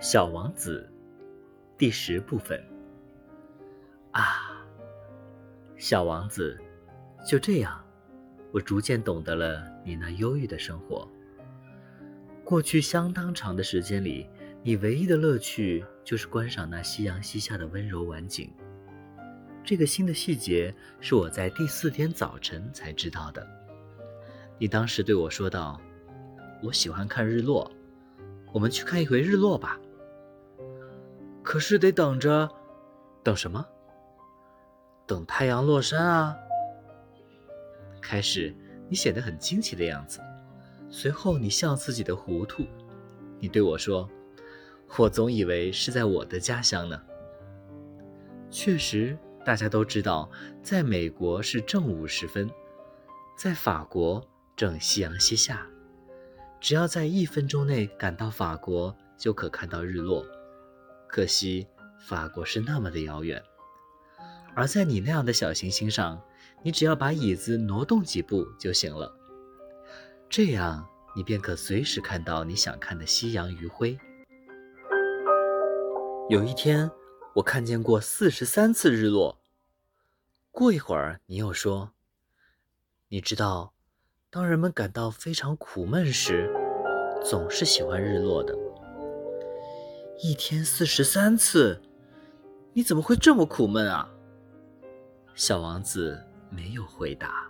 小王子，第十部分。啊，小王子，就这样，我逐渐懂得了你那忧郁的生活。过去相当长的时间里，你唯一的乐趣就是观赏那夕阳西下的温柔晚景。这个新的细节是我在第四天早晨才知道的。你当时对我说道：“我喜欢看日落，我们去看一回日落吧。”可是得等着，等什么？等太阳落山啊！开始你显得很惊奇的样子，随后你笑自己的糊涂。你对我说：“我总以为是在我的家乡呢。”确实，大家都知道，在美国是正午时分，在法国正夕阳西下。只要在一分钟内赶到法国，就可看到日落。可惜，法国是那么的遥远，而在你那样的小行星上，你只要把椅子挪动几步就行了。这样，你便可随时看到你想看的夕阳余晖。有一天，我看见过四十三次日落。过一会儿，你又说：“你知道，当人们感到非常苦闷时，总是喜欢日落的。”一天四十三次，你怎么会这么苦闷啊？小王子没有回答。